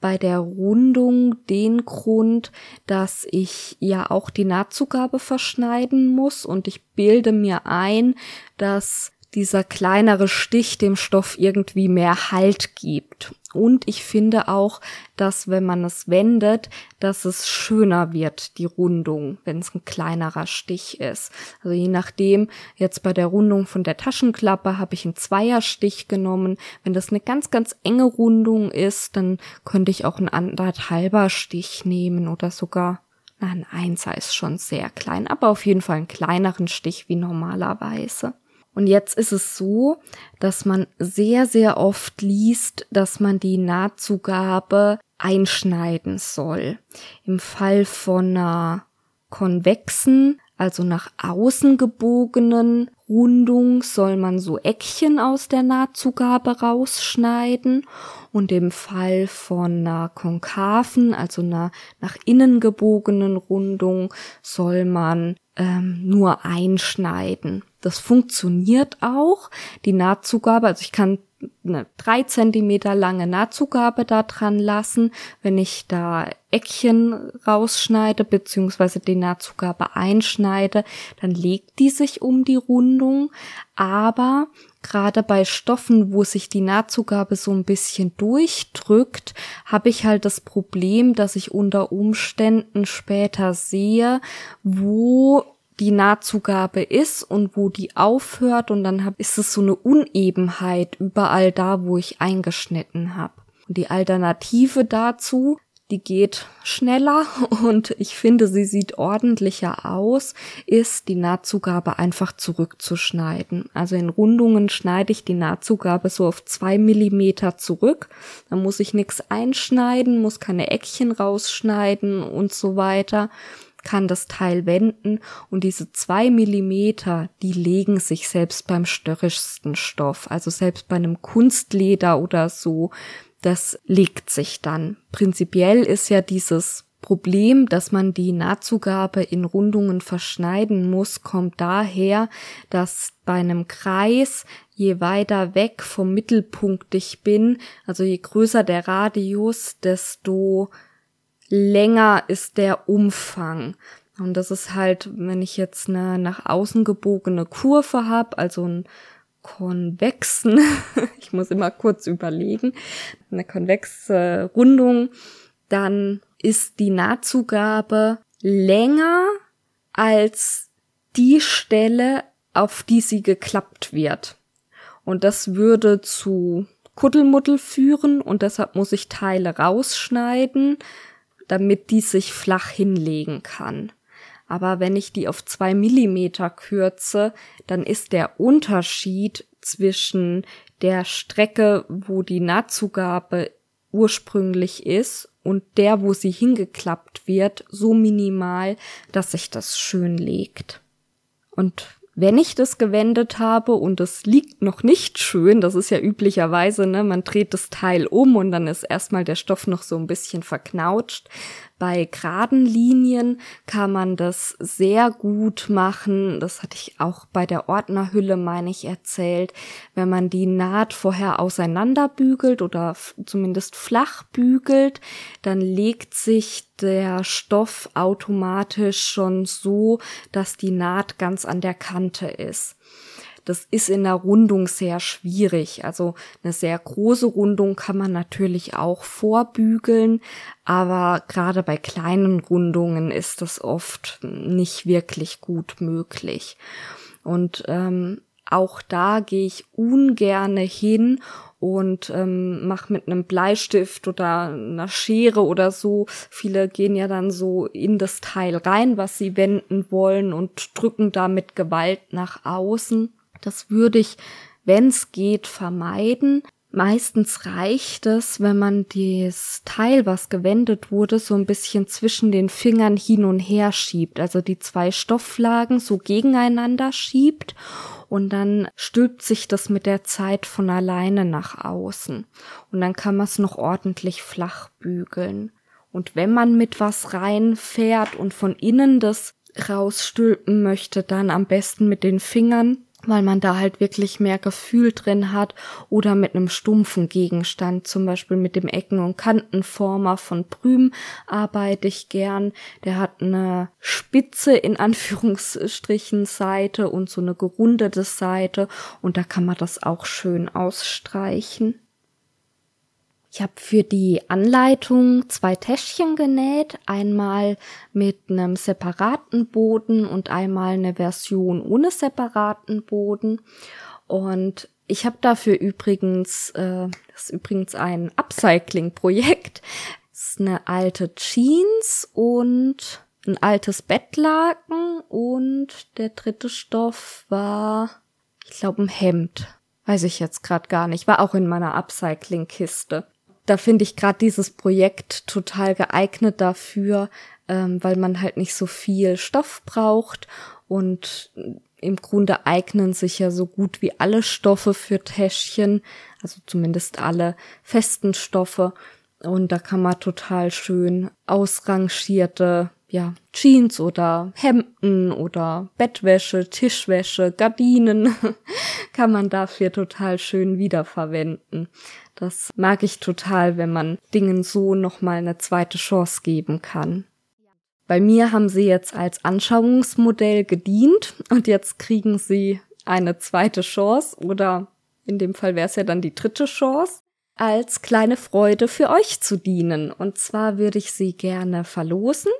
S1: bei der Rundung den Grund, dass ich ja auch die Nahtzugabe verschneiden muss und ich bilde mir ein, dass dieser kleinere Stich dem Stoff irgendwie mehr Halt gibt. Und ich finde auch, dass wenn man es wendet, dass es schöner wird, die Rundung, wenn es ein kleinerer Stich ist. Also je nachdem, jetzt bei der Rundung von der Taschenklappe habe ich einen Zweierstich genommen. Wenn das eine ganz, ganz enge Rundung ist, dann könnte ich auch einen anderthalber Stich nehmen oder sogar na, ein Einser ist schon sehr klein, aber auf jeden Fall einen kleineren Stich wie normalerweise. Und jetzt ist es so, dass man sehr, sehr oft liest, dass man die Nahtzugabe einschneiden soll. Im Fall von einer konvexen, also nach außen gebogenen Rundung soll man so Eckchen aus der Nahtzugabe rausschneiden und im Fall von einer konkaven, also einer nach innen gebogenen Rundung soll man ähm, nur einschneiden. Das funktioniert auch. Die Nahtzugabe, also ich kann eine drei Zentimeter lange Nahtzugabe da dran lassen. Wenn ich da Eckchen rausschneide, beziehungsweise die Nahtzugabe einschneide, dann legt die sich um die Rundung. Aber gerade bei Stoffen, wo sich die Nahtzugabe so ein bisschen durchdrückt, habe ich halt das Problem, dass ich unter Umständen später sehe, wo die Nahtzugabe ist und wo die aufhört und dann hab, ist es so eine Unebenheit überall da, wo ich eingeschnitten habe. Und die Alternative dazu, die geht schneller <laughs> und ich finde, sie sieht ordentlicher aus, ist die Nahtzugabe einfach zurückzuschneiden. Also in Rundungen schneide ich die Nahtzugabe so auf zwei Millimeter zurück. Da muss ich nichts einschneiden, muss keine Eckchen rausschneiden und so weiter kann das Teil wenden und diese zwei Millimeter, die legen sich selbst beim störrischsten Stoff, also selbst bei einem Kunstleder oder so, das legt sich dann. Prinzipiell ist ja dieses Problem, dass man die Nahtzugabe in Rundungen verschneiden muss, kommt daher, dass bei einem Kreis, je weiter weg vom Mittelpunkt ich bin, also je größer der Radius, desto länger ist der Umfang. Und das ist halt, wenn ich jetzt eine nach außen gebogene Kurve habe, also einen konvexen, <laughs> ich muss immer kurz überlegen, eine konvexe Rundung, dann ist die Nahtzugabe länger als die Stelle, auf die sie geklappt wird. Und das würde zu Kuddelmuddel führen und deshalb muss ich Teile rausschneiden, damit die sich flach hinlegen kann. Aber wenn ich die auf zwei Millimeter kürze, dann ist der Unterschied zwischen der Strecke, wo die Nahtzugabe ursprünglich ist und der, wo sie hingeklappt wird, so minimal, dass sich das schön legt. Und wenn ich das gewendet habe und es liegt noch nicht schön, das ist ja üblicherweise, ne, man dreht das Teil um und dann ist erstmal der Stoff noch so ein bisschen verknautscht, Bei geraden Linien kann man das sehr gut machen. Das hatte ich auch bei der Ordnerhülle, meine ich, erzählt. Wenn man die Naht vorher auseinanderbügelt oder zumindest flach bügelt, dann legt sich der Stoff automatisch schon so, dass die Naht ganz an der Kante ist. Das ist in der Rundung sehr schwierig. Also eine sehr große Rundung kann man natürlich auch vorbügeln, aber gerade bei kleinen Rundungen ist das oft nicht wirklich gut möglich. Und ähm, auch da gehe ich ungerne hin und ähm, mach mit einem Bleistift oder einer Schere oder so. Viele gehen ja dann so in das Teil rein, was sie wenden wollen und drücken da mit Gewalt nach außen. Das würde ich, wenn es geht, vermeiden. Meistens reicht es, wenn man das Teil, was gewendet wurde, so ein bisschen zwischen den Fingern hin und her schiebt, also die zwei Stofflagen so gegeneinander schiebt und dann stülpt sich das mit der Zeit von alleine nach außen und dann kann man es noch ordentlich flach bügeln. Und wenn man mit was reinfährt und von innen das rausstülpen möchte, dann am besten mit den Fingern weil man da halt wirklich mehr Gefühl drin hat oder mit einem stumpfen Gegenstand, zum Beispiel mit dem Ecken- und Kantenformer von Prüm arbeite ich gern. Der hat eine spitze in Anführungsstrichen Seite und so eine gerundete Seite und da kann man das auch schön ausstreichen. Ich habe für die Anleitung zwei Täschchen genäht, einmal mit einem separaten Boden und einmal eine Version ohne separaten Boden. Und ich habe dafür übrigens, äh, das ist übrigens ein Upcycling-Projekt. Ist eine alte Jeans und ein altes Bettlaken und der dritte Stoff war, ich glaube, ein Hemd. Weiß ich jetzt gerade gar nicht. War auch in meiner Upcycling-Kiste da finde ich gerade dieses Projekt total geeignet dafür, ähm, weil man halt nicht so viel Stoff braucht und im Grunde eignen sich ja so gut wie alle Stoffe für Täschchen, also zumindest alle festen Stoffe. Und da kann man total schön ausrangierte ja, Jeans oder Hemden oder Bettwäsche, Tischwäsche, Gardinen <laughs> kann man dafür total schön wiederverwenden. Das mag ich total, wenn man Dingen so nochmal eine zweite Chance geben kann. Bei mir haben sie jetzt als Anschauungsmodell gedient und jetzt kriegen sie eine zweite Chance oder in dem Fall wäre es ja dann die dritte Chance, als kleine Freude für euch zu dienen. Und zwar würde ich sie gerne verlosen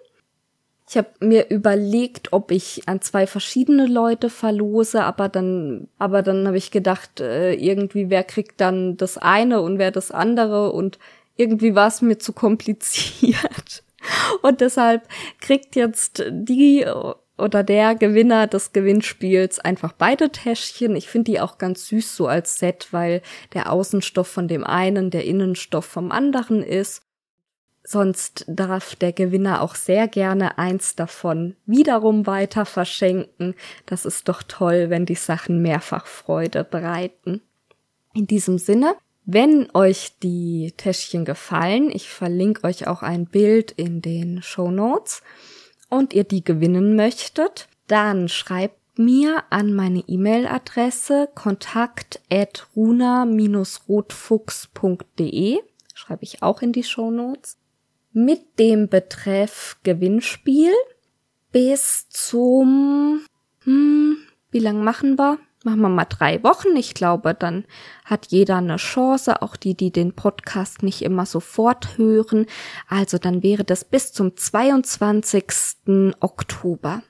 S1: ich habe mir überlegt, ob ich an zwei verschiedene Leute verlose, aber dann, aber dann habe ich gedacht, äh, irgendwie wer kriegt dann das eine und wer das andere und irgendwie war es mir zu kompliziert. <laughs> Und deshalb kriegt jetzt die oder der Gewinner des Gewinnspiels einfach beide Täschchen. Ich finde die auch ganz süß so als Set, weil der Außenstoff von dem einen der Innenstoff vom anderen ist. Sonst darf der Gewinner auch sehr gerne eins davon wiederum weiter verschenken. Das ist doch toll, wenn die Sachen mehrfach Freude bereiten. In diesem Sinne, wenn euch die Täschchen gefallen, ich verlinke euch auch ein Bild in den Show Notes und ihr die gewinnen möchtet, dann schreibt mir an meine E-Mail-Adresse kontakt at runa-rotfuchs.de schreibe ich auch in die Show Notes mit dem Betreff Gewinnspiel bis zum, hm, wie lang machen wir? Machen wir mal drei Wochen. Ich glaube, dann hat jeder eine Chance, auch die, die den Podcast nicht immer sofort hören. Also dann wäre das bis zum 22. Oktober.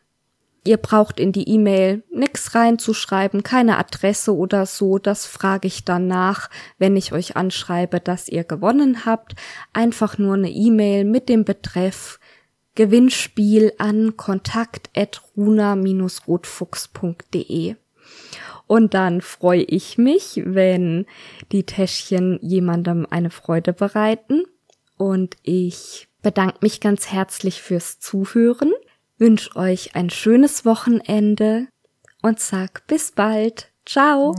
S1: Ihr braucht in die E-Mail nix reinzuschreiben, keine Adresse oder so. Das frage ich dann nach, wenn ich euch anschreibe, dass ihr gewonnen habt. Einfach nur eine E-Mail mit dem Betreff Gewinnspiel an kontakt@runa-rotfuchs.de. Und dann freue ich mich, wenn die Täschchen jemandem eine Freude bereiten. Und ich bedanke mich ganz herzlich fürs Zuhören wünsche euch ein schönes Wochenende und sag bis bald. Ciao.